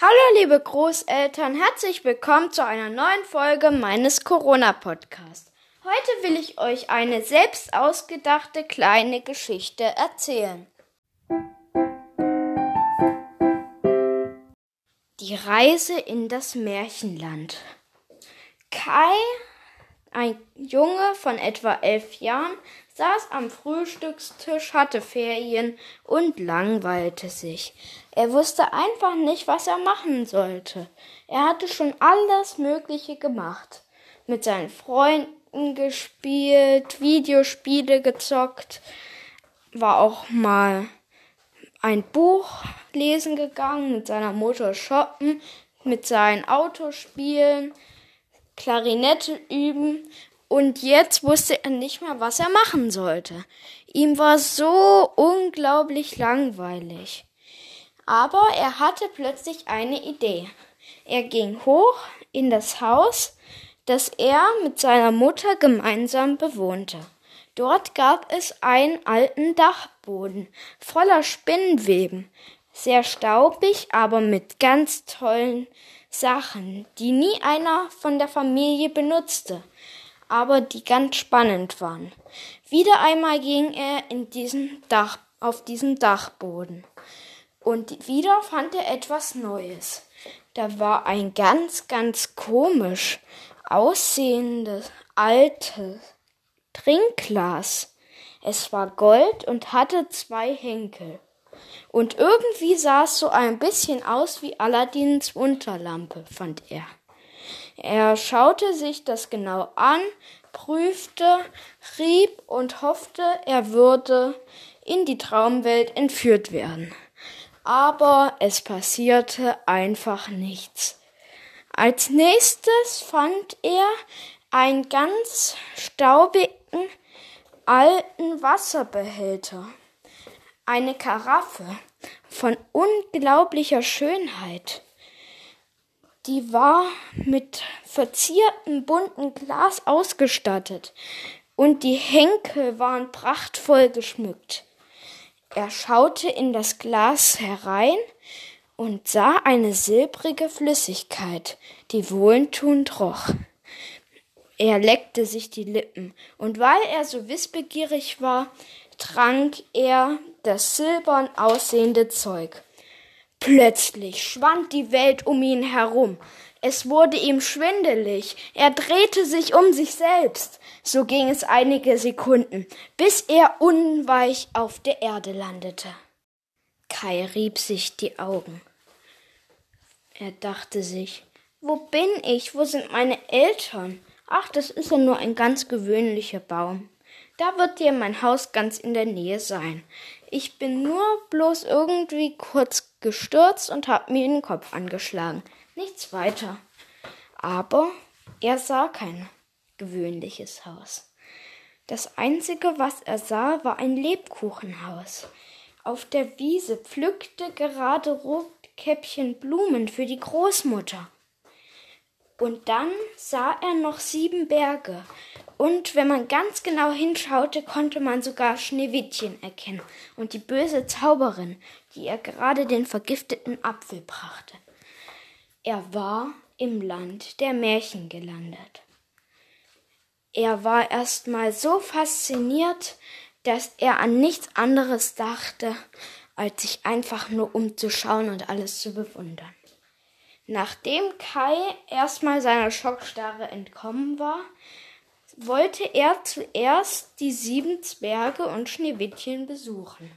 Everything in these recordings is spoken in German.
Hallo liebe Großeltern, herzlich willkommen zu einer neuen Folge meines Corona-Podcasts. Heute will ich euch eine selbst ausgedachte kleine Geschichte erzählen. Die Reise in das Märchenland. Kai, ein Junge von etwa elf Jahren, saß am Frühstückstisch, hatte Ferien und langweilte sich. Er wusste einfach nicht, was er machen sollte. Er hatte schon alles Mögliche gemacht. Mit seinen Freunden gespielt, Videospiele gezockt, war auch mal ein Buch lesen gegangen, mit seiner Mutter shoppen, mit seinen Autos spielen, Klarinette üben und jetzt wusste er nicht mehr, was er machen sollte. Ihm war so unglaublich langweilig. Aber er hatte plötzlich eine Idee. Er ging hoch in das Haus, das er mit seiner Mutter gemeinsam bewohnte. Dort gab es einen alten Dachboden voller Spinnweben, sehr staubig, aber mit ganz tollen Sachen, die nie einer von der Familie benutzte aber die ganz spannend waren. Wieder einmal ging er in diesen Dach, auf diesen Dachboden. Und wieder fand er etwas Neues. Da war ein ganz, ganz komisch aussehendes altes Trinkglas. Es war Gold und hatte zwei Henkel. Und irgendwie sah es so ein bisschen aus wie Aladdins Unterlampe, fand er. Er schaute sich das genau an, prüfte, rieb und hoffte, er würde in die Traumwelt entführt werden. Aber es passierte einfach nichts. Als nächstes fand er einen ganz staubigen alten Wasserbehälter, eine Karaffe von unglaublicher Schönheit. Die war mit verziertem bunten Glas ausgestattet und die Henkel waren prachtvoll geschmückt. Er schaute in das Glas herein und sah eine silbrige Flüssigkeit, die wohltuend roch. Er leckte sich die Lippen, und weil er so wissbegierig war, trank er das silbern aussehende Zeug. Plötzlich schwand die Welt um ihn herum. Es wurde ihm schwindelig. Er drehte sich um sich selbst. So ging es einige Sekunden, bis er unweich auf der Erde landete. Kai rieb sich die Augen. Er dachte sich, wo bin ich? Wo sind meine Eltern? Ach, das ist ja nur ein ganz gewöhnlicher Baum. Da wird dir mein Haus ganz in der Nähe sein. Ich bin nur bloß irgendwie kurz gestürzt und hab mir den Kopf angeschlagen. Nichts weiter. Aber er sah kein gewöhnliches Haus. Das einzige, was er sah, war ein Lebkuchenhaus. Auf der Wiese pflückte gerade Rotkäppchen Blumen für die Großmutter. Und dann sah er noch sieben Berge, und wenn man ganz genau hinschaute, konnte man sogar Schneewittchen erkennen und die böse Zauberin, die er gerade den vergifteten Apfel brachte. Er war im Land der Märchen gelandet. Er war erst mal so fasziniert, dass er an nichts anderes dachte, als sich einfach nur umzuschauen und alles zu bewundern. Nachdem Kai erstmal seiner Schockstarre entkommen war, wollte er zuerst die sieben Zwerge und Schneewittchen besuchen.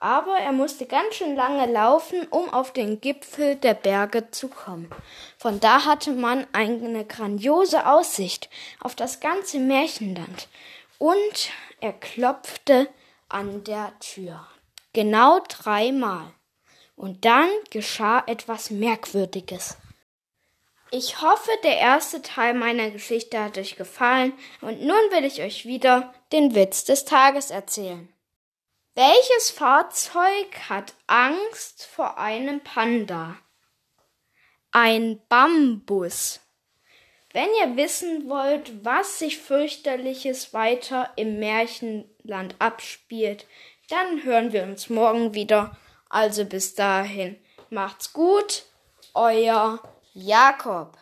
Aber er musste ganz schön lange laufen, um auf den Gipfel der Berge zu kommen. Von da hatte man eine grandiose Aussicht auf das ganze Märchenland. Und er klopfte an der Tür. Genau dreimal. Und dann geschah etwas Merkwürdiges. Ich hoffe, der erste Teil meiner Geschichte hat euch gefallen und nun will ich euch wieder den Witz des Tages erzählen. Welches Fahrzeug hat Angst vor einem Panda? Ein Bambus. Wenn ihr wissen wollt, was sich fürchterliches weiter im Märchenland abspielt, dann hören wir uns morgen wieder. Also bis dahin, macht's gut euer Jakob.